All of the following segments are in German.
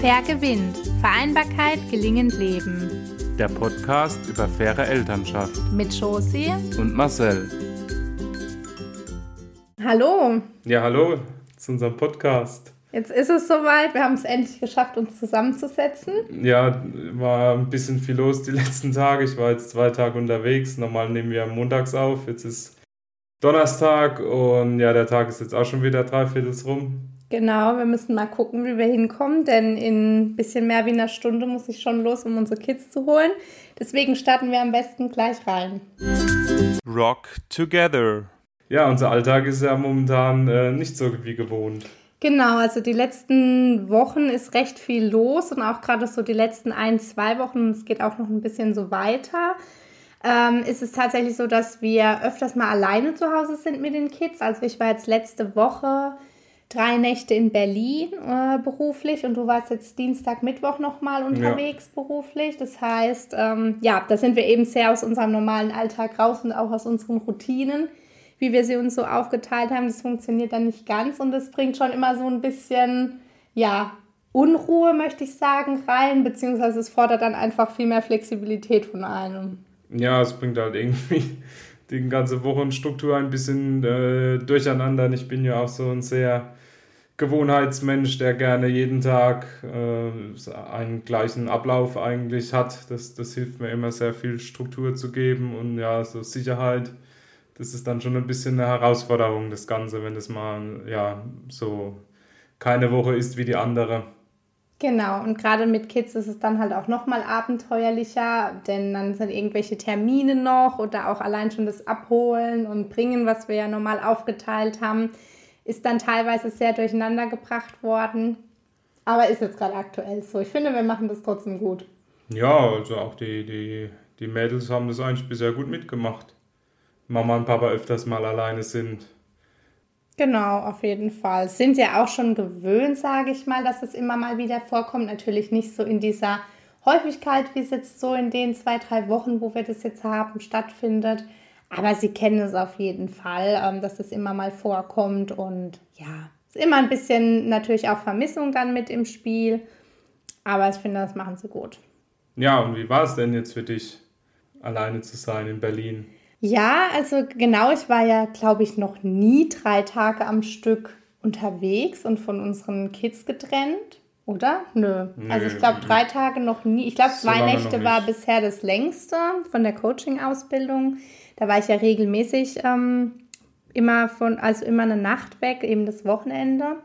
Fair gewinnt. Vereinbarkeit gelingend leben. Der Podcast über faire Elternschaft. Mit Josie und Marcel. Hallo. Ja, hallo zu unserem Podcast. Jetzt ist es soweit. Wir haben es endlich geschafft, uns zusammenzusetzen. Ja, war ein bisschen viel los die letzten Tage. Ich war jetzt zwei Tage unterwegs. Normal nehmen wir montags auf. Jetzt ist Donnerstag und ja, der Tag ist jetzt auch schon wieder dreiviertels rum. Genau, wir müssen mal gucken, wie wir hinkommen, denn in ein bisschen mehr wie einer Stunde muss ich schon los, um unsere Kids zu holen. Deswegen starten wir am besten gleich rein. Rock Together. Ja, unser Alltag ist ja momentan äh, nicht so wie gewohnt. Genau, also die letzten Wochen ist recht viel los und auch gerade so die letzten ein, zwei Wochen, es geht auch noch ein bisschen so weiter, ähm, ist es tatsächlich so, dass wir öfters mal alleine zu Hause sind mit den Kids. Also ich war jetzt letzte Woche drei Nächte in Berlin äh, beruflich und du warst jetzt Dienstag, Mittwoch nochmal unterwegs ja. beruflich. Das heißt, ähm, ja, da sind wir eben sehr aus unserem normalen Alltag raus und auch aus unseren Routinen wie wir sie uns so aufgeteilt haben, das funktioniert dann nicht ganz und das bringt schon immer so ein bisschen, ja, Unruhe, möchte ich sagen, rein, beziehungsweise es fordert dann einfach viel mehr Flexibilität von einem. Ja, es bringt halt irgendwie die ganze Wochenstruktur ein bisschen äh, durcheinander. Ich bin ja auch so ein sehr Gewohnheitsmensch, der gerne jeden Tag äh, einen gleichen Ablauf eigentlich hat. Das, das hilft mir immer sehr viel Struktur zu geben und ja, so Sicherheit das ist dann schon ein bisschen eine Herausforderung, das Ganze, wenn das mal ja so keine Woche ist wie die andere. Genau, und gerade mit Kids ist es dann halt auch nochmal abenteuerlicher, denn dann sind irgendwelche Termine noch oder auch allein schon das Abholen und Bringen, was wir ja normal aufgeteilt haben, ist dann teilweise sehr durcheinander gebracht worden. Aber ist jetzt gerade aktuell so. Ich finde, wir machen das trotzdem gut. Ja, also auch die, die, die Mädels haben das eigentlich bisher gut mitgemacht. Mama und Papa öfters mal alleine sind. Genau, auf jeden Fall. Sind ja auch schon gewöhnt, sage ich mal, dass es immer mal wieder vorkommt. Natürlich nicht so in dieser Häufigkeit, wie es jetzt so in den zwei, drei Wochen, wo wir das jetzt haben, stattfindet. Aber sie kennen es auf jeden Fall, ähm, dass es immer mal vorkommt. Und ja, ist immer ein bisschen natürlich auch Vermissung dann mit im Spiel. Aber ich finde, das machen sie gut. Ja, und wie war es denn jetzt für dich, alleine zu sein in Berlin? Ja, also genau, ich war ja, glaube ich, noch nie drei Tage am Stück unterwegs und von unseren Kids getrennt, oder? Nö. Nö. Also ich glaube, drei Tage noch nie. Ich glaube, zwei so Nächte war bisher das längste von der Coaching-Ausbildung. Da war ich ja regelmäßig ähm, immer von, also immer eine Nacht weg, eben das Wochenende.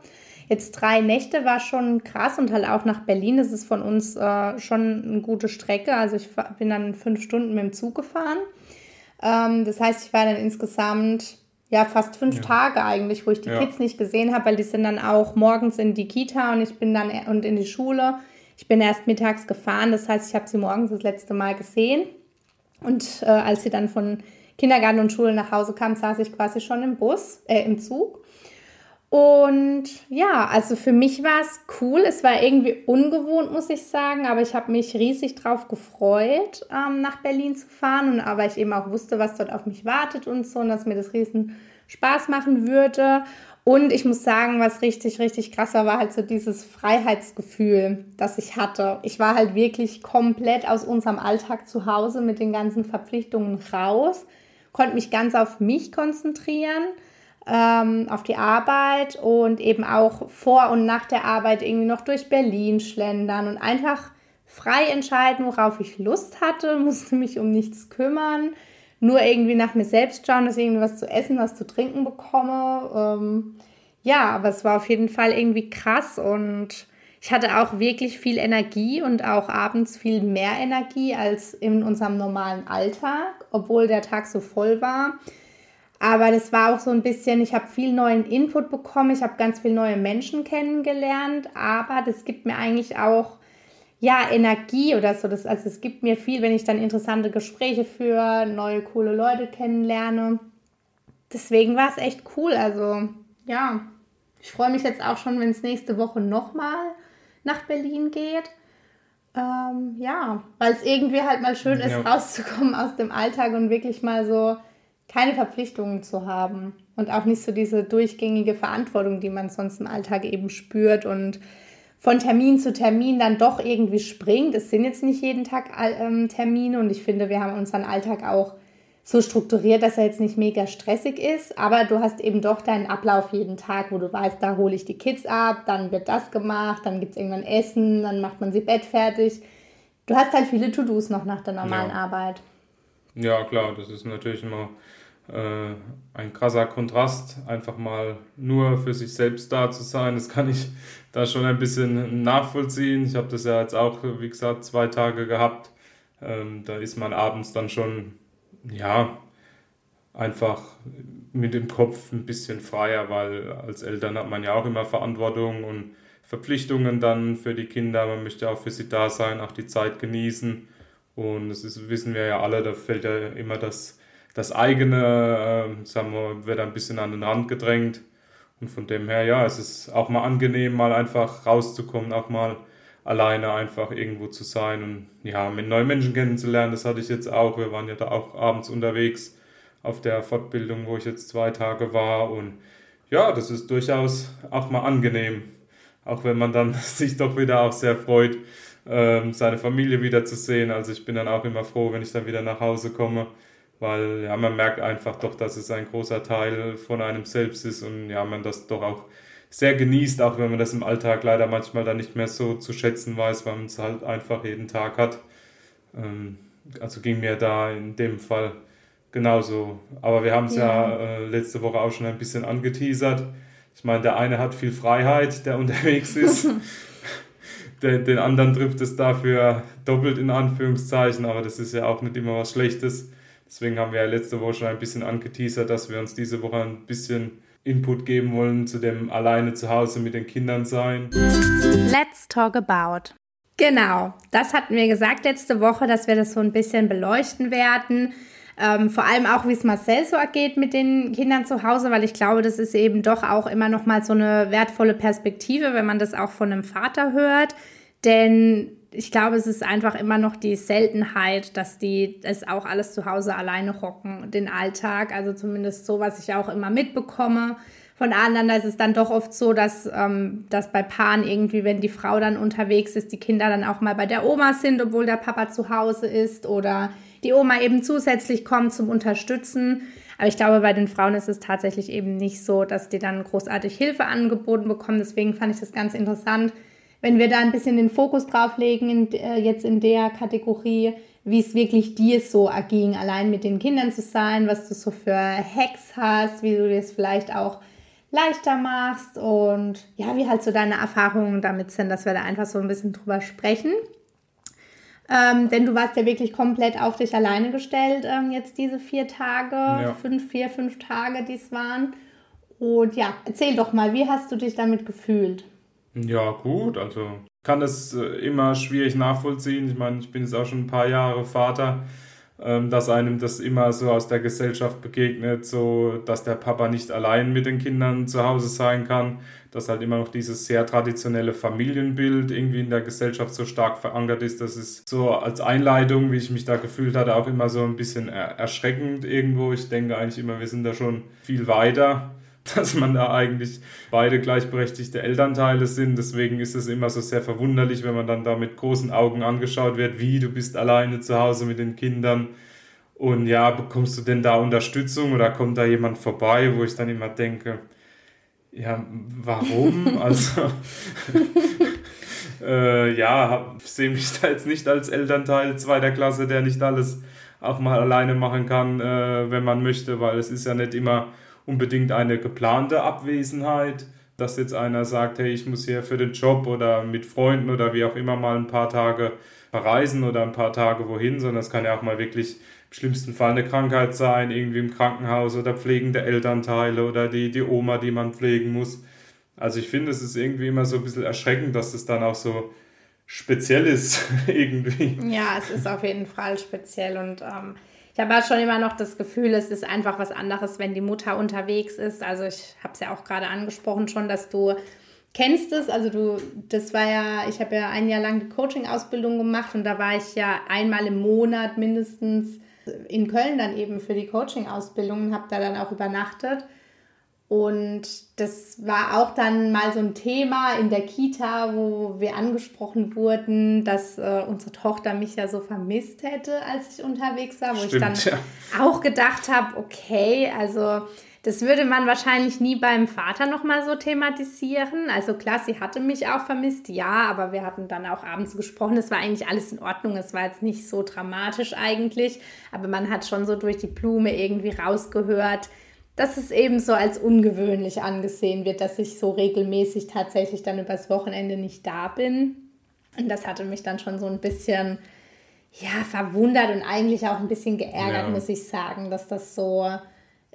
Jetzt drei Nächte war schon krass und halt auch nach Berlin. Das ist von uns äh, schon eine gute Strecke. Also ich bin dann fünf Stunden mit dem Zug gefahren. Ähm, das heißt, ich war dann insgesamt ja fast fünf ja. Tage eigentlich, wo ich die ja. Kids nicht gesehen habe, weil die sind dann auch morgens in die Kita und ich bin dann und in die Schule. Ich bin erst mittags gefahren, das heißt, ich habe sie morgens das letzte Mal gesehen. Und äh, als sie dann von Kindergarten und Schule nach Hause kam, saß ich quasi schon im Bus, äh, im Zug. Und ja, also für mich war es cool. Es war irgendwie ungewohnt, muss ich sagen, aber ich habe mich riesig drauf gefreut, ähm, nach Berlin zu fahren. Und aber ich eben auch wusste, was dort auf mich wartet und so, und dass mir das riesen Spaß machen würde. Und ich muss sagen, was richtig, richtig krass war, war halt so dieses Freiheitsgefühl, das ich hatte. Ich war halt wirklich komplett aus unserem Alltag zu Hause mit den ganzen Verpflichtungen raus, konnte mich ganz auf mich konzentrieren ähm, auf die Arbeit und eben auch vor und nach der Arbeit irgendwie noch durch Berlin schlendern und einfach frei entscheiden, worauf ich Lust hatte, musste mich um nichts kümmern, nur irgendwie nach mir selbst schauen, dass ich irgendwie was zu essen, was zu trinken bekomme. Ähm, ja, aber es war auf jeden Fall irgendwie krass und ich hatte auch wirklich viel Energie und auch abends viel mehr Energie als in unserem normalen Alltag, obwohl der Tag so voll war. Aber das war auch so ein bisschen, ich habe viel neuen Input bekommen, ich habe ganz viele neue Menschen kennengelernt, aber das gibt mir eigentlich auch ja Energie oder so. Das, also es gibt mir viel, wenn ich dann interessante Gespräche führe, neue coole Leute kennenlerne. Deswegen war es echt cool. Also ja, ich freue mich jetzt auch schon, wenn es nächste Woche nochmal nach Berlin geht. Ähm, ja, weil es irgendwie halt mal schön ist, ja. rauszukommen aus dem Alltag und wirklich mal so keine Verpflichtungen zu haben und auch nicht so diese durchgängige Verantwortung, die man sonst im Alltag eben spürt und von Termin zu Termin dann doch irgendwie springt. Es sind jetzt nicht jeden Tag ähm, Termine und ich finde, wir haben unseren Alltag auch so strukturiert, dass er jetzt nicht mega stressig ist, aber du hast eben doch deinen Ablauf jeden Tag, wo du weißt, da hole ich die Kids ab, dann wird das gemacht, dann gibt es irgendwann Essen, dann macht man sie Bett fertig. Du hast halt viele To-Dos noch nach der normalen ja. Arbeit. Ja, klar, das ist natürlich immer äh, ein krasser Kontrast, einfach mal nur für sich selbst da zu sein. Das kann ich da schon ein bisschen nachvollziehen. Ich habe das ja jetzt auch, wie gesagt, zwei Tage gehabt. Ähm, da ist man abends dann schon, ja, einfach mit dem Kopf ein bisschen freier, weil als Eltern hat man ja auch immer Verantwortung und Verpflichtungen dann für die Kinder. Man möchte auch für sie da sein, auch die Zeit genießen. Und das ist, wissen wir ja alle, da fällt ja immer das das eigene, äh, sagen wir, wird ein bisschen an den Rand gedrängt. Und von dem her, ja, es ist auch mal angenehm, mal einfach rauszukommen, auch mal alleine einfach irgendwo zu sein und ja, mit neuen Menschen kennenzulernen. Das hatte ich jetzt auch. Wir waren ja da auch abends unterwegs auf der Fortbildung, wo ich jetzt zwei Tage war. Und ja, das ist durchaus auch mal angenehm. Auch wenn man dann sich doch wieder auch sehr freut, ähm, seine Familie wiederzusehen. Also ich bin dann auch immer froh, wenn ich dann wieder nach Hause komme weil ja, man merkt einfach doch, dass es ein großer Teil von einem selbst ist und ja, man das doch auch sehr genießt, auch wenn man das im Alltag leider manchmal dann nicht mehr so zu schätzen weiß, weil man es halt einfach jeden Tag hat. Ähm, also ging mir da in dem Fall genauso. Aber wir haben es ja, ja äh, letzte Woche auch schon ein bisschen angeteasert. Ich meine, der eine hat viel Freiheit, der unterwegs ist. den, den anderen trifft es dafür doppelt in Anführungszeichen, aber das ist ja auch nicht immer was Schlechtes. Deswegen haben wir ja letzte Woche schon ein bisschen angeteasert, dass wir uns diese Woche ein bisschen Input geben wollen zu dem alleine zu Hause mit den Kindern sein. Let's talk about. Genau, das hatten wir gesagt letzte Woche, dass wir das so ein bisschen beleuchten werden. Ähm, vor allem auch, wie es Marcel so ergeht mit den Kindern zu Hause, weil ich glaube, das ist eben doch auch immer noch mal so eine wertvolle Perspektive, wenn man das auch von einem Vater hört. Denn ich glaube, es ist einfach immer noch die Seltenheit, dass die es auch alles zu Hause alleine rocken, den Alltag. Also zumindest so, was ich auch immer mitbekomme. Von anderen ist es dann doch oft so, dass, ähm, dass bei Paaren irgendwie, wenn die Frau dann unterwegs ist, die Kinder dann auch mal bei der Oma sind, obwohl der Papa zu Hause ist oder die Oma eben zusätzlich kommt zum Unterstützen. Aber ich glaube, bei den Frauen ist es tatsächlich eben nicht so, dass die dann großartig Hilfe angeboten bekommen. Deswegen fand ich das ganz interessant, wenn wir da ein bisschen den Fokus drauf legen, in, äh, jetzt in der Kategorie, wie es wirklich dir so erging, allein mit den Kindern zu sein, was du so für Hacks hast, wie du das vielleicht auch leichter machst und ja, wie halt so deine Erfahrungen damit sind, dass wir da einfach so ein bisschen drüber sprechen. Ähm, denn du warst ja wirklich komplett auf dich alleine gestellt, ähm, jetzt diese vier Tage, ja. fünf, vier, fünf Tage, die es waren. Und ja, erzähl doch mal, wie hast du dich damit gefühlt? Ja, gut, also kann das äh, immer schwierig nachvollziehen. Ich meine, ich bin jetzt auch schon ein paar Jahre Vater, ähm, dass einem das immer so aus der Gesellschaft begegnet, so dass der Papa nicht allein mit den Kindern zu Hause sein kann, dass halt immer noch dieses sehr traditionelle Familienbild irgendwie in der Gesellschaft so stark verankert ist. Das ist so als Einleitung, wie ich mich da gefühlt hatte, auch immer so ein bisschen erschreckend irgendwo. Ich denke eigentlich immer, wir sind da schon viel weiter dass man da eigentlich beide gleichberechtigte Elternteile sind. Deswegen ist es immer so sehr verwunderlich, wenn man dann da mit großen Augen angeschaut wird, wie du bist alleine zu Hause mit den Kindern. Und ja, bekommst du denn da Unterstützung oder kommt da jemand vorbei, wo ich dann immer denke, ja, warum? also, äh, ja, sehe mich da jetzt nicht als Elternteil zweiter Klasse, der nicht alles auch mal alleine machen kann, äh, wenn man möchte, weil es ist ja nicht immer unbedingt eine geplante Abwesenheit, dass jetzt einer sagt, hey, ich muss hier für den Job oder mit Freunden oder wie auch immer mal ein paar Tage verreisen oder ein paar Tage wohin, sondern es kann ja auch mal wirklich im schlimmsten Fall eine Krankheit sein, irgendwie im Krankenhaus oder pflegende Elternteile oder die, die Oma, die man pflegen muss. Also ich finde, es ist irgendwie immer so ein bisschen erschreckend, dass es dann auch so speziell ist irgendwie. Ja, es ist auf jeden Fall speziell und ähm, ich habe halt schon immer noch das Gefühl, es ist einfach was anderes, wenn die Mutter unterwegs ist. Also ich habe es ja auch gerade angesprochen schon, dass du kennst es. Also du, das war ja, ich habe ja ein Jahr lang die Coaching-Ausbildung gemacht und da war ich ja einmal im Monat mindestens in Köln dann eben für die Coaching-Ausbildung und habe da dann auch übernachtet. Und das war auch dann mal so ein Thema in der Kita, wo wir angesprochen wurden, dass äh, unsere Tochter mich ja so vermisst hätte, als ich unterwegs war, wo Stimmt, ich dann ja. auch gedacht habe, okay, also das würde man wahrscheinlich nie beim Vater nochmal so thematisieren. Also klar, sie hatte mich auch vermisst, ja, aber wir hatten dann auch abends gesprochen. Es war eigentlich alles in Ordnung. Es war jetzt nicht so dramatisch eigentlich, aber man hat schon so durch die Blume irgendwie rausgehört, dass es eben so als ungewöhnlich angesehen wird, dass ich so regelmäßig tatsächlich dann übers Wochenende nicht da bin. Und das hatte mich dann schon so ein bisschen ja, verwundert und eigentlich auch ein bisschen geärgert, ja. muss ich sagen, dass das so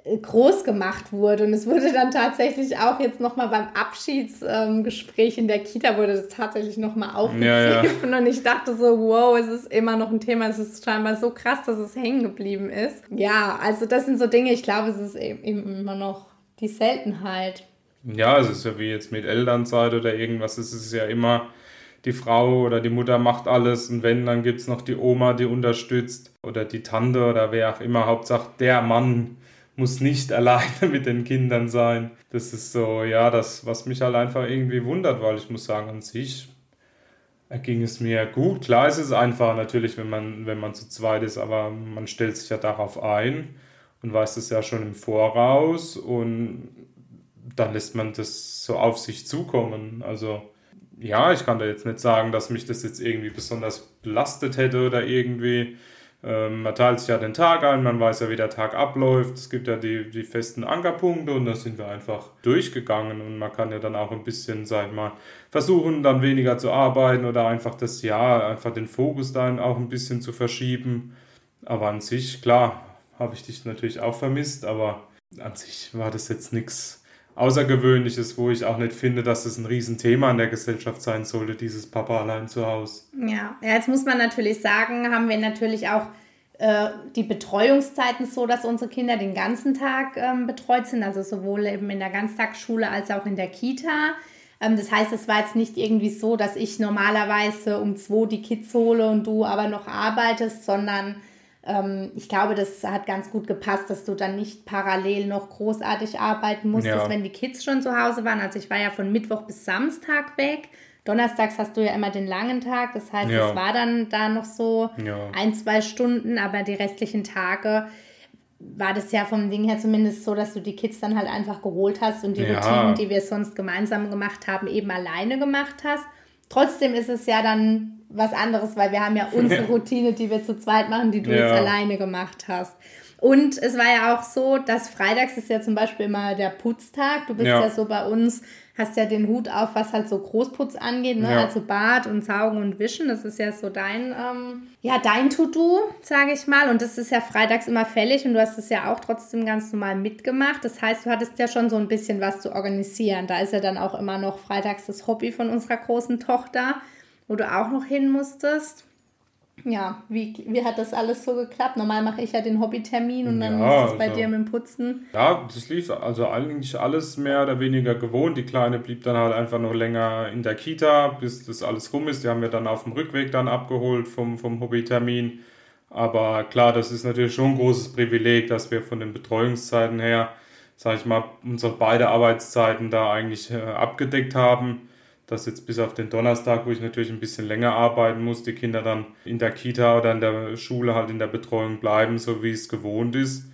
groß gemacht wurde. Und es wurde dann tatsächlich auch jetzt nochmal beim Abschiedsgespräch in der Kita wurde das tatsächlich nochmal aufgegriffen. Ja, ja. Und ich dachte so, wow, es ist immer noch ein Thema. Es ist scheinbar so krass, dass es hängen geblieben ist. Ja, also das sind so Dinge, ich glaube, es ist eben immer noch die Seltenheit. Ja, es ist ja wie jetzt mit Elternzeit oder irgendwas. Es ist ja immer die Frau oder die Mutter macht alles und wenn, dann gibt es noch die Oma, die unterstützt oder die Tante oder wer auch immer. Hauptsache der Mann muss nicht alleine mit den Kindern sein. Das ist so, ja, das, was mich halt einfach irgendwie wundert, weil ich muss sagen, an sich ging es mir gut. Klar ist es einfach natürlich, wenn man, wenn man zu zweit ist, aber man stellt sich ja darauf ein und weiß es ja schon im Voraus und dann lässt man das so auf sich zukommen. Also ja, ich kann da jetzt nicht sagen, dass mich das jetzt irgendwie besonders belastet hätte oder irgendwie. Ähm, man teilt sich ja den Tag ein, man weiß ja, wie der Tag abläuft. Es gibt ja die, die festen Ankerpunkte und da sind wir einfach durchgegangen. Und man kann ja dann auch ein bisschen, sag ich mal, versuchen, dann weniger zu arbeiten oder einfach das Jahr, einfach den Fokus dann auch ein bisschen zu verschieben. Aber an sich, klar, habe ich dich natürlich auch vermisst, aber an sich war das jetzt nichts Außergewöhnliches, wo ich auch nicht finde, dass es ein Riesenthema in der Gesellschaft sein sollte, dieses Papa allein zu Hause. Ja, ja jetzt muss man natürlich sagen, haben wir natürlich auch äh, die Betreuungszeiten so, dass unsere Kinder den ganzen Tag ähm, betreut sind, also sowohl eben in der Ganztagsschule als auch in der Kita. Ähm, das heißt, es war jetzt nicht irgendwie so, dass ich normalerweise um zwei die Kids hole und du aber noch arbeitest, sondern ich glaube, das hat ganz gut gepasst, dass du dann nicht parallel noch großartig arbeiten musstest, ja. wenn die Kids schon zu Hause waren. Also ich war ja von Mittwoch bis Samstag weg. Donnerstags hast du ja immer den langen Tag, das heißt, ja. es war dann da noch so ja. ein, zwei Stunden, aber die restlichen Tage war das ja vom Ding her zumindest so, dass du die Kids dann halt einfach geholt hast und die. Routinen, die wir sonst gemeinsam gemacht haben, eben alleine gemacht hast. Trotzdem ist es ja dann was anderes, weil wir haben ja unsere Routine, die wir zu zweit machen, die du ja. jetzt alleine gemacht hast. Und es war ja auch so, dass freitags ist ja zum Beispiel immer der Putztag. Du bist ja, ja so bei uns, hast ja den Hut auf, was halt so Großputz angeht, ne? Ja. also Bad und Saugen und Wischen. Das ist ja so dein, ähm, ja, dein To-Do, sage ich mal. Und das ist ja freitags immer fällig und du hast es ja auch trotzdem ganz normal mitgemacht. Das heißt, du hattest ja schon so ein bisschen was zu organisieren. Da ist ja dann auch immer noch freitags das Hobby von unserer großen Tochter wo du auch noch hin musstest. Ja, wie, wie hat das alles so geklappt? Normal mache ich ja den Hobbytermin und dann ja, ist es bei also, dir mit dem Putzen. Ja, das lief also eigentlich alles mehr oder weniger gewohnt. Die Kleine blieb dann halt einfach noch länger in der Kita, bis das alles rum ist. Die haben wir dann auf dem Rückweg dann abgeholt vom, vom Hobbytermin. Aber klar, das ist natürlich schon ein großes Privileg, dass wir von den Betreuungszeiten her, sage ich mal, unsere beide Arbeitszeiten da eigentlich äh, abgedeckt haben dass jetzt bis auf den Donnerstag, wo ich natürlich ein bisschen länger arbeiten muss, die Kinder dann in der Kita oder in der Schule halt in der Betreuung bleiben, so wie es gewohnt ist.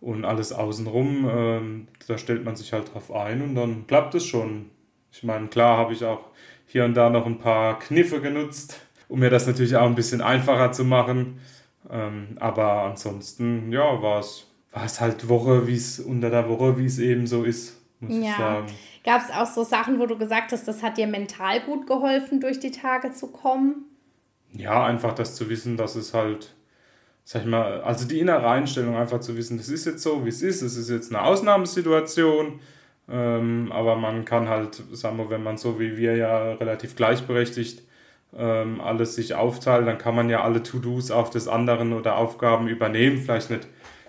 Und alles außenrum, ähm, da stellt man sich halt drauf ein und dann klappt es schon. Ich meine, klar habe ich auch hier und da noch ein paar Kniffe genutzt, um mir das natürlich auch ein bisschen einfacher zu machen. Ähm, aber ansonsten, ja, war es war es halt Woche, wie es unter der Woche, wie es eben so ist, muss ja. ich sagen. Gab es auch so Sachen, wo du gesagt hast, das hat dir mental gut geholfen, durch die Tage zu kommen? Ja, einfach das zu wissen, dass es halt, sag ich mal, also die innere Einstellung einfach zu wissen, das ist jetzt so, wie es ist, es ist jetzt eine Ausnahmesituation, ähm, aber man kann halt, sagen wir, wenn man so wie wir ja relativ gleichberechtigt ähm, alles sich aufteilt, dann kann man ja alle To-Dos auf des anderen oder Aufgaben übernehmen, vielleicht nicht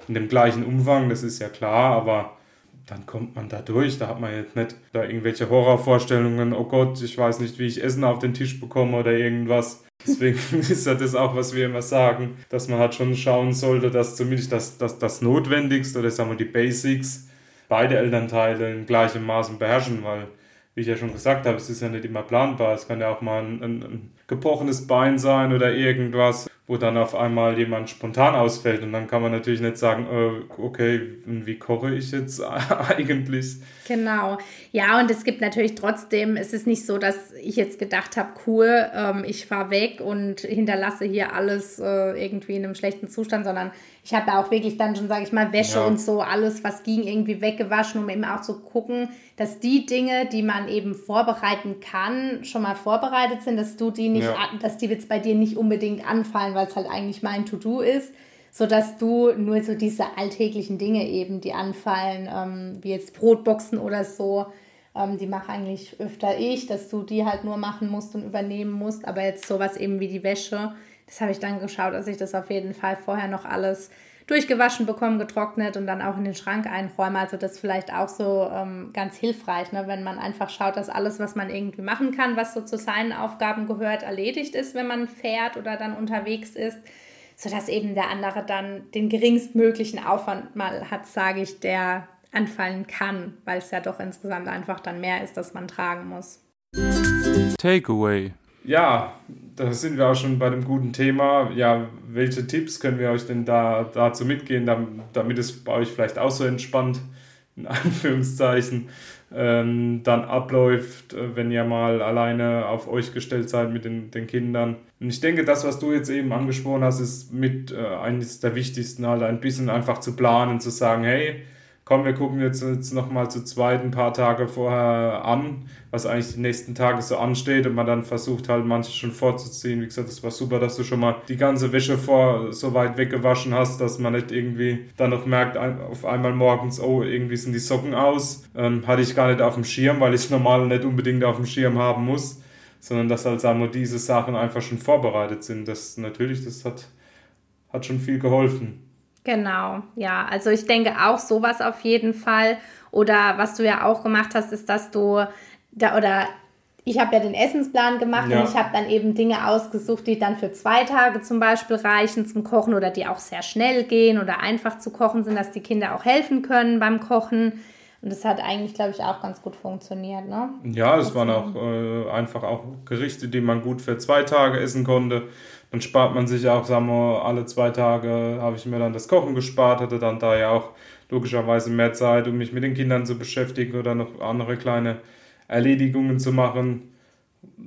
in dem gleichen Umfang, das ist ja klar, aber dann kommt man da durch. Da hat man jetzt nicht da irgendwelche Horrorvorstellungen, oh Gott, ich weiß nicht, wie ich Essen auf den Tisch bekomme oder irgendwas. Deswegen ist ja das auch, was wir immer sagen, dass man halt schon schauen sollte, dass zumindest das, das, das Notwendigste oder sagen wir die Basics beide Elternteile in gleichem Maßen beherrschen, weil, wie ich ja schon gesagt habe, es ist ja nicht immer planbar. Es kann ja auch mal ein, ein, ein gebrochenes Bein sein oder irgendwas, wo dann auf einmal jemand spontan ausfällt. Und dann kann man natürlich nicht sagen, äh, okay, wie koche ich jetzt eigentlich? Genau. Ja, und es gibt natürlich trotzdem, es ist nicht so, dass ich jetzt gedacht habe, cool, ähm, ich fahre weg und hinterlasse hier alles äh, irgendwie in einem schlechten Zustand, sondern ich habe auch wirklich dann schon, sage ich mal, Wäsche ja. und so, alles, was ging, irgendwie weggewaschen, um eben auch zu gucken, dass die Dinge, die man eben vorbereiten kann, schon mal vorbereitet sind, dass du die nicht, ja. dass die jetzt bei dir nicht unbedingt anfallen, weil es halt eigentlich mein To-Do ist, sodass du nur so diese alltäglichen Dinge eben, die anfallen, ähm, wie jetzt Brotboxen oder so, ähm, die mache eigentlich öfter ich, dass du die halt nur machen musst und übernehmen musst, aber jetzt sowas eben wie die Wäsche, das habe ich dann geschaut, dass ich das auf jeden Fall vorher noch alles durchgewaschen bekomme, getrocknet und dann auch in den Schrank einräume. Also das ist vielleicht auch so ähm, ganz hilfreich, ne? wenn man einfach schaut, dass alles, was man irgendwie machen kann, was so zu seinen Aufgaben gehört, erledigt ist, wenn man fährt oder dann unterwegs ist, sodass eben der andere dann den geringstmöglichen Aufwand mal hat, sage ich, der anfallen kann, weil es ja doch insgesamt einfach dann mehr ist, dass man tragen muss. Takeaway. Ja, da sind wir auch schon bei dem guten Thema. Ja, welche Tipps können wir euch denn da dazu mitgehen, damit es bei euch vielleicht auch so entspannt, in Anführungszeichen, ähm, dann abläuft, äh, wenn ihr mal alleine auf euch gestellt seid mit den, den Kindern. Und ich denke, das, was du jetzt eben angesprochen hast, ist mit äh, eines der wichtigsten, halt ein bisschen einfach zu planen, zu sagen, hey, komm, wir gucken jetzt, jetzt nochmal zu zweit ein paar Tage vorher an, was eigentlich die nächsten Tage so ansteht und man dann versucht halt manche schon vorzuziehen. Wie gesagt, das war super, dass du schon mal die ganze Wäsche vor so weit weggewaschen hast, dass man nicht irgendwie dann noch merkt, auf einmal morgens, oh, irgendwie sind die Socken aus. Ähm, hatte ich gar nicht auf dem Schirm, weil ich es normal nicht unbedingt auf dem Schirm haben muss, sondern dass halt sagen wir, diese Sachen einfach schon vorbereitet sind. Das natürlich, das hat, hat schon viel geholfen. Genau, ja. Also ich denke auch sowas auf jeden Fall. Oder was du ja auch gemacht hast, ist, dass du da oder ich habe ja den Essensplan gemacht ja. und ich habe dann eben Dinge ausgesucht, die dann für zwei Tage zum Beispiel reichen zum Kochen oder die auch sehr schnell gehen oder einfach zu kochen sind, dass die Kinder auch helfen können beim Kochen. Und das hat eigentlich, glaube ich, auch ganz gut funktioniert. Ne? Ja, es waren auch äh, einfach auch Gerichte, die man gut für zwei Tage essen konnte. Dann spart man sich auch, sagen wir, alle zwei Tage habe ich mir dann das Kochen gespart, hatte dann da ja auch logischerweise mehr Zeit, um mich mit den Kindern zu beschäftigen oder noch andere kleine Erledigungen zu machen.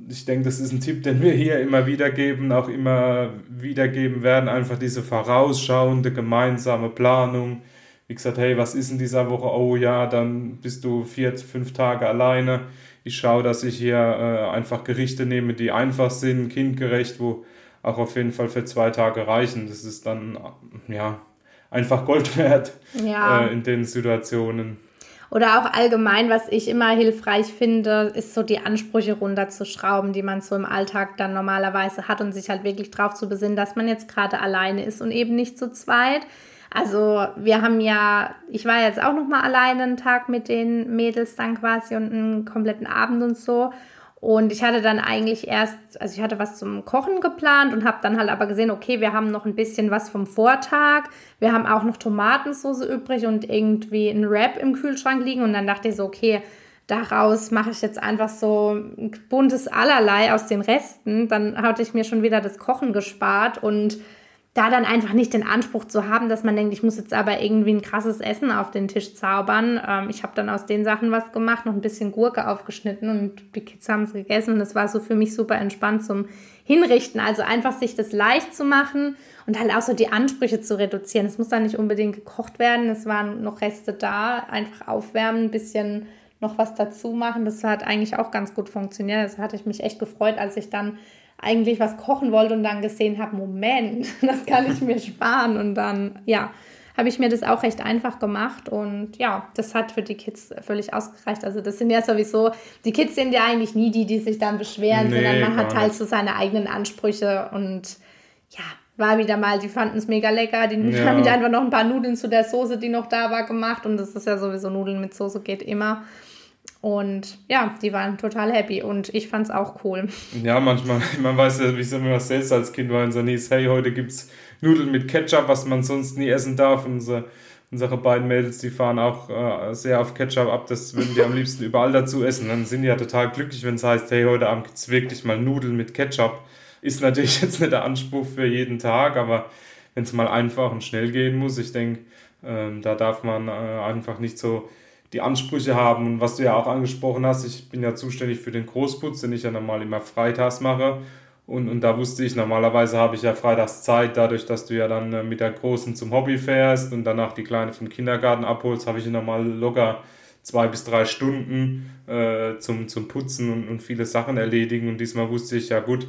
Ich denke, das ist ein Tipp, den wir hier immer wieder geben, auch immer wiedergeben werden. Einfach diese vorausschauende gemeinsame Planung. Wie gesagt, hey, was ist in dieser Woche? Oh ja, dann bist du vier, fünf Tage alleine. Ich schaue, dass ich hier äh, einfach Gerichte nehme, die einfach sind, kindgerecht, wo auch auf jeden Fall für zwei Tage reichen. Das ist dann ja einfach Gold wert ja. äh, in den Situationen. Oder auch allgemein, was ich immer hilfreich finde, ist so die Ansprüche runterzuschrauben, die man so im Alltag dann normalerweise hat und sich halt wirklich darauf zu besinnen, dass man jetzt gerade alleine ist und eben nicht zu zweit. Also wir haben ja, ich war jetzt auch noch mal alleine einen Tag mit den Mädels dann quasi und einen kompletten Abend und so. Und ich hatte dann eigentlich erst, also ich hatte was zum Kochen geplant und habe dann halt aber gesehen, okay, wir haben noch ein bisschen was vom Vortag. Wir haben auch noch Tomatensauce übrig und irgendwie ein Wrap im Kühlschrank liegen. Und dann dachte ich so, okay, daraus mache ich jetzt einfach so ein buntes Allerlei aus den Resten. Dann hatte ich mir schon wieder das Kochen gespart und da dann einfach nicht den Anspruch zu haben, dass man denkt, ich muss jetzt aber irgendwie ein krasses Essen auf den Tisch zaubern. Ähm, ich habe dann aus den Sachen was gemacht, noch ein bisschen Gurke aufgeschnitten und die Kids haben es gegessen und das war so für mich super entspannt zum Hinrichten. Also einfach sich das leicht zu machen und halt auch so die Ansprüche zu reduzieren. Es muss dann nicht unbedingt gekocht werden, es waren noch Reste da, einfach aufwärmen, ein bisschen noch was dazu machen. Das hat eigentlich auch ganz gut funktioniert. Das hatte ich mich echt gefreut, als ich dann eigentlich was kochen wollte und dann gesehen habe, Moment, das kann ich mir sparen. Und dann, ja, habe ich mir das auch recht einfach gemacht und ja, das hat für die Kids völlig ausgereicht. Also das sind ja sowieso, die Kids sind ja eigentlich nie die, die sich dann beschweren, nee, sondern man hat halt so seine eigenen Ansprüche und ja, war wieder mal, die fanden es mega lecker. Die ja. haben wieder einfach noch ein paar Nudeln zu der Soße, die noch da war, gemacht und das ist ja sowieso Nudeln mit Soße geht immer. Und ja, die waren total happy und ich fand es auch cool. Ja, manchmal, man weiß ja, wie es immer selbst als Kind war, und so hieß, hey, heute gibt es Nudeln mit Ketchup, was man sonst nie essen darf. Und unser, unsere beiden Mädels, die fahren auch äh, sehr auf Ketchup ab, das würden die am liebsten überall dazu essen. Dann sind die ja total glücklich, wenn es heißt, hey, heute Abend gibt es wirklich mal Nudeln mit Ketchup. Ist natürlich jetzt nicht der Anspruch für jeden Tag, aber wenn es mal einfach und schnell gehen muss, ich denke, ähm, da darf man äh, einfach nicht so die Ansprüche haben. Und was du ja auch angesprochen hast, ich bin ja zuständig für den Großputz, den ich ja normal immer freitags mache. Und, und da wusste ich, normalerweise habe ich ja freitags Zeit, dadurch, dass du ja dann äh, mit der Großen zum Hobby fährst und danach die Kleine vom Kindergarten abholst, habe ich normal locker zwei bis drei Stunden äh, zum, zum Putzen und, und viele Sachen erledigen. Und diesmal wusste ich, ja gut,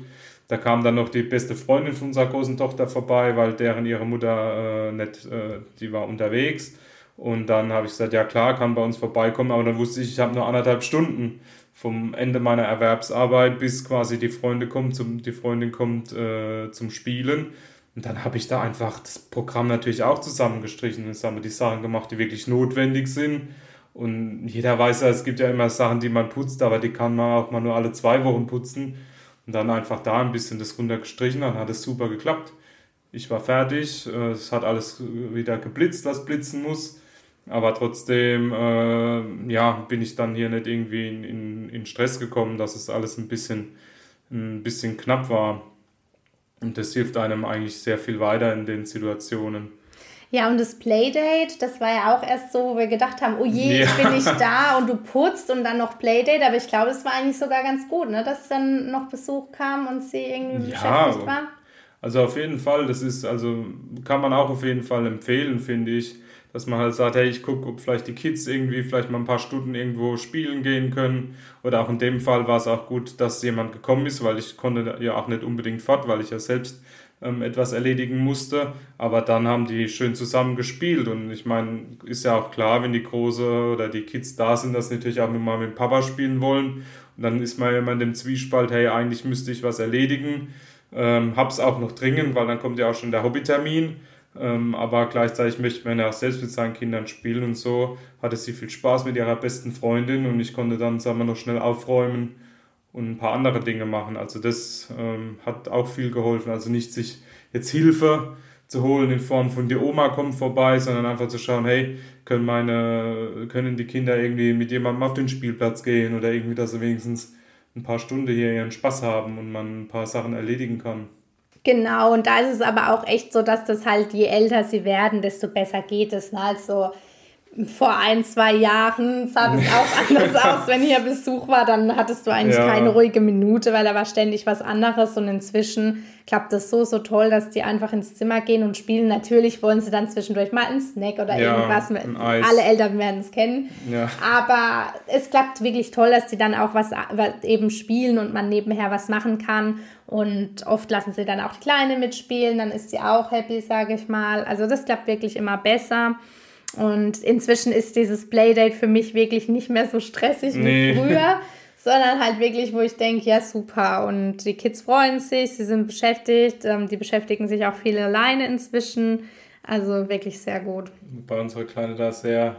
da kam dann noch die beste Freundin von unserer großen Tochter vorbei, weil deren ihre Mutter äh, nicht, äh, die war unterwegs. Und dann habe ich gesagt, ja klar, kann bei uns vorbeikommen, aber dann wusste ich, ich habe nur anderthalb Stunden vom Ende meiner Erwerbsarbeit bis quasi die Freunde kommt zum, die Freundin kommt äh, zum Spielen. Und dann habe ich da einfach das Programm natürlich auch zusammengestrichen und haben die Sachen gemacht, die wirklich notwendig sind. Und jeder weiß ja, es gibt ja immer Sachen, die man putzt, aber die kann man auch mal nur alle zwei Wochen putzen. Und dann einfach da ein bisschen das runtergestrichen, dann hat es super geklappt. Ich war fertig, äh, es hat alles wieder geblitzt, was blitzen muss. Aber trotzdem, äh, ja, bin ich dann hier nicht irgendwie in, in, in Stress gekommen, dass es alles ein bisschen, ein bisschen knapp war. Und das hilft einem eigentlich sehr viel weiter in den Situationen. Ja, und das Playdate, das war ja auch erst so, wo wir gedacht haben, oh je, ja. ich bin nicht da und du putzt und dann noch Playdate. Aber ich glaube, es war eigentlich sogar ganz gut, ne? dass dann noch Besuch kam und sie irgendwie ja, beschäftigt war. Also auf jeden Fall, das ist, also kann man auch auf jeden Fall empfehlen, finde ich dass man halt sagt, hey, ich gucke, ob vielleicht die Kids irgendwie vielleicht mal ein paar Stunden irgendwo spielen gehen können. Oder auch in dem Fall war es auch gut, dass jemand gekommen ist, weil ich konnte ja auch nicht unbedingt fort, weil ich ja selbst ähm, etwas erledigen musste. Aber dann haben die schön zusammen gespielt. Und ich meine, ist ja auch klar, wenn die Große oder die Kids da sind, dass sie natürlich auch mal mit Papa spielen wollen. Und dann ist man ja immer in dem Zwiespalt, hey, eigentlich müsste ich was erledigen. Ähm, hab's auch noch dringend, weil dann kommt ja auch schon der Hobbytermin. Ähm, aber gleichzeitig möchte man ja auch selbst mit seinen Kindern spielen und so hatte sie viel Spaß mit ihrer besten Freundin und ich konnte dann, sagen wir, noch schnell aufräumen und ein paar andere Dinge machen. Also das ähm, hat auch viel geholfen. Also nicht sich jetzt Hilfe zu holen in Form von die Oma kommt vorbei, sondern einfach zu schauen, hey, können meine, können die Kinder irgendwie mit jemandem auf den Spielplatz gehen oder irgendwie, dass sie wenigstens ein paar Stunden hier ihren Spaß haben und man ein paar Sachen erledigen kann. Genau, und da ist es aber auch echt so, dass das halt, je älter sie werden, desto besser geht es. Ne? Also vor ein, zwei Jahren sah das auch anders aus. Wenn hier Besuch war, dann hattest du eigentlich ja. keine ruhige Minute, weil da war ständig was anderes. Und inzwischen klappt das so, so toll, dass die einfach ins Zimmer gehen und spielen. Natürlich wollen sie dann zwischendurch mal einen Snack oder ja, irgendwas. Alle Eltern werden es kennen. Ja. Aber es klappt wirklich toll, dass die dann auch was, was eben spielen und man nebenher was machen kann. Und oft lassen sie dann auch die Kleine mitspielen, dann ist sie auch happy, sage ich mal. Also das klappt wirklich immer besser. Und inzwischen ist dieses Playdate für mich wirklich nicht mehr so stressig nee. wie früher, sondern halt wirklich, wo ich denke, ja super. Und die Kids freuen sich, sie sind beschäftigt, ähm, die beschäftigen sich auch viel alleine inzwischen. Also wirklich sehr gut. Bei unserer Kleine da sehr,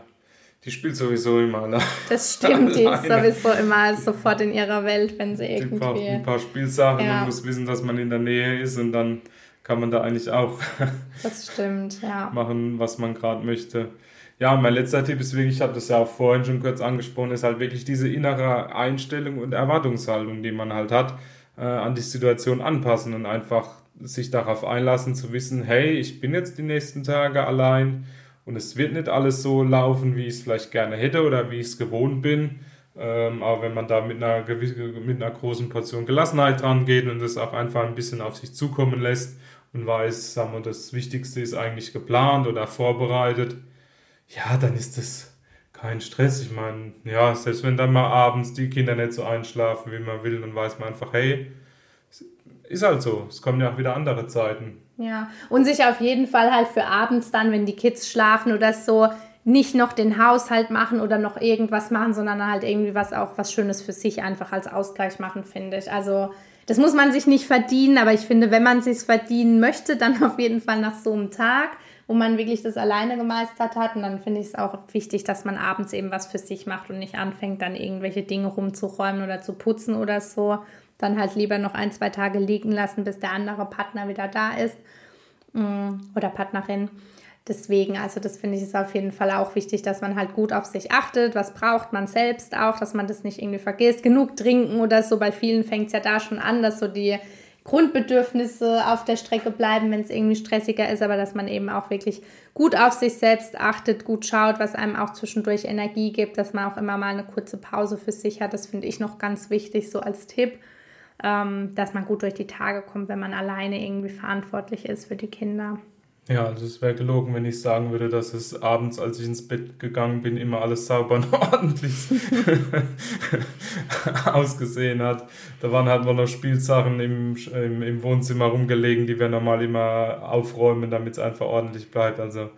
die spielt sowieso immer. Ne? Das stimmt, die ist sowieso immer sofort in ihrer Welt, wenn sie irgendwie... Ein paar, ein paar Spielsachen, ja. man muss wissen, dass man in der Nähe ist und dann kann man da eigentlich auch das stimmt, ja. machen, was man gerade möchte. Ja, mein letzter Tipp ist wirklich, ich habe das ja auch vorhin schon kurz angesprochen, ist halt wirklich diese innere Einstellung und Erwartungshaltung, die man halt hat, äh, an die Situation anpassen und einfach sich darauf einlassen zu wissen, hey, ich bin jetzt die nächsten Tage allein und es wird nicht alles so laufen, wie ich es vielleicht gerne hätte oder wie ich es gewohnt bin. Ähm, aber wenn man da mit einer, mit einer großen Portion Gelassenheit dran geht und das auch einfach ein bisschen auf sich zukommen lässt, und weiß, sagen wir, das Wichtigste ist eigentlich geplant oder vorbereitet, ja, dann ist das kein Stress. Ich meine, ja, selbst wenn dann mal abends die Kinder nicht so einschlafen, wie man will, dann weiß man einfach, hey, ist halt so. Es kommen ja auch wieder andere Zeiten. Ja, und sich auf jeden Fall halt für abends dann, wenn die Kids schlafen oder so, nicht noch den Haushalt machen oder noch irgendwas machen, sondern halt irgendwie was auch was Schönes für sich einfach als Ausgleich machen, finde ich. Also das muss man sich nicht verdienen, aber ich finde, wenn man sich verdienen möchte, dann auf jeden Fall nach so einem Tag, wo man wirklich das alleine gemeistert hat. Und dann finde ich es auch wichtig, dass man abends eben was für sich macht und nicht anfängt, dann irgendwelche Dinge rumzuräumen oder zu putzen oder so. Dann halt lieber noch ein, zwei Tage liegen lassen, bis der andere Partner wieder da ist mm, oder Partnerin. Deswegen, also das finde ich ist auf jeden Fall auch wichtig, dass man halt gut auf sich achtet. Was braucht man selbst auch, dass man das nicht irgendwie vergisst. Genug trinken oder so. Bei vielen fängt es ja da schon an, dass so die Grundbedürfnisse auf der Strecke bleiben, wenn es irgendwie stressiger ist, aber dass man eben auch wirklich gut auf sich selbst achtet, gut schaut, was einem auch zwischendurch Energie gibt, dass man auch immer mal eine kurze Pause für sich hat. Das finde ich noch ganz wichtig, so als Tipp, ähm, dass man gut durch die Tage kommt, wenn man alleine irgendwie verantwortlich ist für die Kinder. Ja, also es wäre gelogen, wenn ich sagen würde, dass es abends, als ich ins Bett gegangen bin, immer alles sauber und ordentlich ausgesehen hat. Da waren halt noch Spielsachen im, im, im Wohnzimmer rumgelegen, die wir normal immer aufräumen, damit es einfach ordentlich bleibt. Also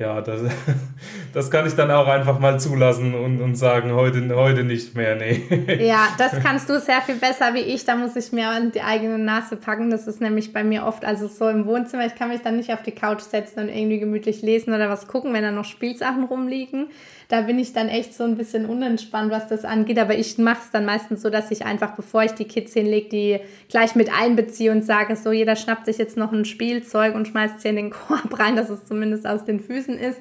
ja, das, das kann ich dann auch einfach mal zulassen und, und sagen, heute, heute nicht mehr, nee. Ja, das kannst du sehr viel besser wie ich. Da muss ich mir die eigene Nase packen. Das ist nämlich bei mir oft, also so im Wohnzimmer, ich kann mich dann nicht auf die Couch setzen und irgendwie gemütlich lesen oder was gucken, wenn da noch Spielsachen rumliegen da bin ich dann echt so ein bisschen unentspannt, was das angeht. Aber ich mache es dann meistens so, dass ich einfach, bevor ich die Kids hinlege, die gleich mit einbeziehe und sage, so jeder schnappt sich jetzt noch ein Spielzeug und schmeißt es hier in den Korb rein, dass es zumindest aus den Füßen ist.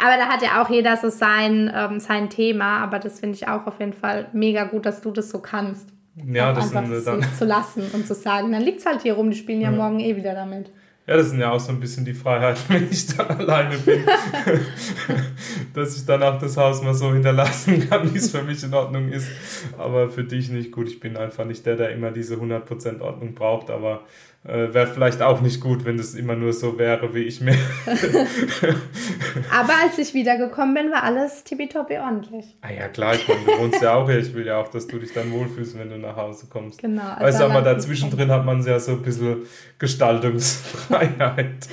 Aber da hat ja auch jeder so sein, ähm, sein Thema. Aber das finde ich auch auf jeden Fall mega gut, dass du das so kannst. Ja, das einfach sind, dann zu lassen und zu sagen, dann liegt es halt hier rum, die spielen ja, ja morgen eh wieder damit. Ja, das ist ja auch so ein bisschen die Freiheit, wenn ich dann alleine bin. dass ich dann auch das Haus mal so hinterlassen kann, wie es für mich in Ordnung ist. Aber für dich nicht gut. Ich bin einfach nicht der, der immer diese 100% Ordnung braucht. Aber äh, Wäre vielleicht auch nicht gut, wenn das immer nur so wäre, wie ich mir. Aber als ich wiedergekommen bin, war alles tippitoppi ordentlich. Ah ja, klar, ich meine, du wohnst ja auch hier. Ich will ja auch, dass du dich dann wohlfühlst, wenn du nach Hause kommst. Genau. Also weißt du, aber dazwischen drin hat man ja so ein bisschen Gestaltungsfreiheit.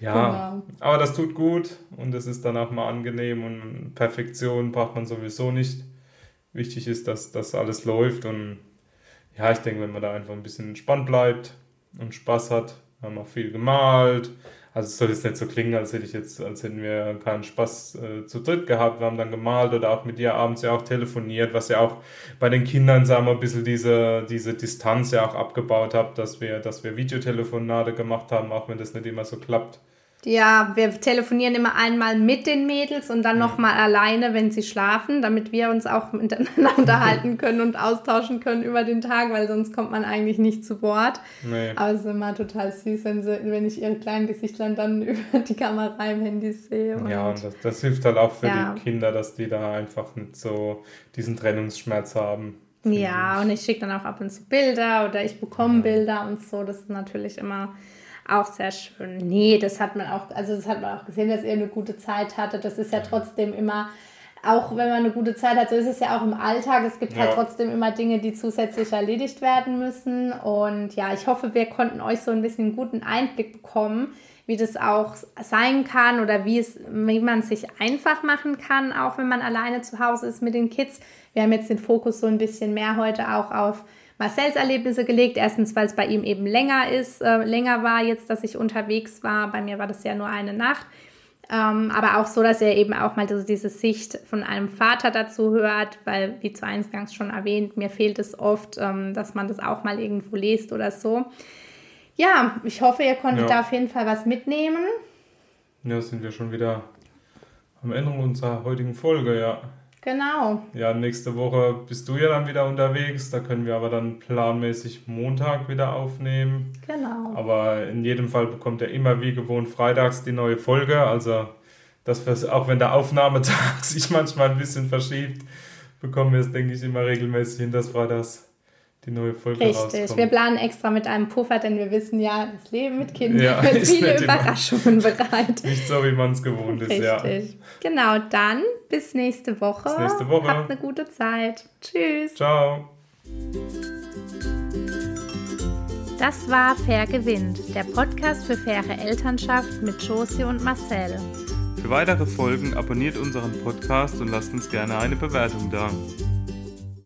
Ja, genau. aber das tut gut und es ist dann auch mal angenehm und Perfektion braucht man sowieso nicht. Wichtig ist, dass das alles läuft und ja, ich denke, wenn man da einfach ein bisschen entspannt bleibt, und Spaß hat. Wir haben auch viel gemalt. Also es soll jetzt nicht so klingen, als hätte ich jetzt, als hätten wir keinen Spaß äh, zu dritt gehabt. Wir haben dann gemalt oder auch mit dir abends ja auch telefoniert, was ja auch bei den Kindern, sagen wir, ein bisschen diese, diese Distanz ja auch abgebaut hat, dass wir, dass wir Videotelefonate gemacht haben, auch wenn das nicht immer so klappt. Ja, wir telefonieren immer einmal mit den Mädels und dann nochmal alleine, wenn sie schlafen, damit wir uns auch miteinander unterhalten können und austauschen können über den Tag, weil sonst kommt man eigentlich nicht zu Wort. Nee. Aber es ist immer total süß, wenn, sie, wenn ich ihre kleinen Gesichtlein dann über die Kamera im Handy sehe. Und ja, und das, das hilft halt auch für ja. die Kinder, dass die da einfach nicht so diesen Trennungsschmerz haben. Ja, ich. und ich schicke dann auch ab und zu Bilder oder ich bekomme ja. Bilder und so. Das ist natürlich immer auch sehr schön. Nee, das hat man auch, also das hat man auch gesehen, dass ihr eine gute Zeit hattet. Das ist ja trotzdem immer, auch wenn man eine gute Zeit hat, so ist es ja auch im Alltag. Es gibt halt ja. halt trotzdem immer Dinge, die zusätzlich erledigt werden müssen. Und ja, ich hoffe, wir konnten euch so ein bisschen einen guten Einblick bekommen, wie das auch sein kann oder wie, es, wie man es sich einfach machen kann, auch wenn man alleine zu Hause ist mit den Kids. Wir haben jetzt den Fokus so ein bisschen mehr heute auch auf Marcells Erlebnisse gelegt. Erstens, weil es bei ihm eben länger ist, äh, länger war jetzt, dass ich unterwegs war. Bei mir war das ja nur eine Nacht. Ähm, aber auch so, dass er eben auch mal so diese Sicht von einem Vater dazu hört, weil, wie zu Eingangs schon erwähnt, mir fehlt es oft, ähm, dass man das auch mal irgendwo liest oder so. Ja, ich hoffe, ihr konntet ja. da auf jeden Fall was mitnehmen. Ja, sind wir schon wieder am Ende unserer heutigen Folge, ja. Genau. Ja, nächste Woche bist du ja dann wieder unterwegs. Da können wir aber dann planmäßig Montag wieder aufnehmen. Genau. Aber in jedem Fall bekommt er immer wie gewohnt freitags die neue Folge. Also, dass wir, auch wenn der Aufnahmetag sich manchmal ein bisschen verschiebt, bekommen wir es, denke ich, immer regelmäßig hin, dass freitags die neue Folge Richtig. rauskommt. Wir planen extra mit einem Puffer, denn wir wissen ja, das Leben mit Kindern ja, wird viele Überraschungen bereit. Nicht so, wie man es gewohnt ist, Richtig. ja. Genau, dann bis nächste Woche. Bis nächste Woche. Habt eine gute Zeit. Tschüss. Ciao. Das war Fair Gewinnt, der Podcast für faire Elternschaft mit Josie und Marcel. Für weitere Folgen abonniert unseren Podcast und lasst uns gerne eine Bewertung da.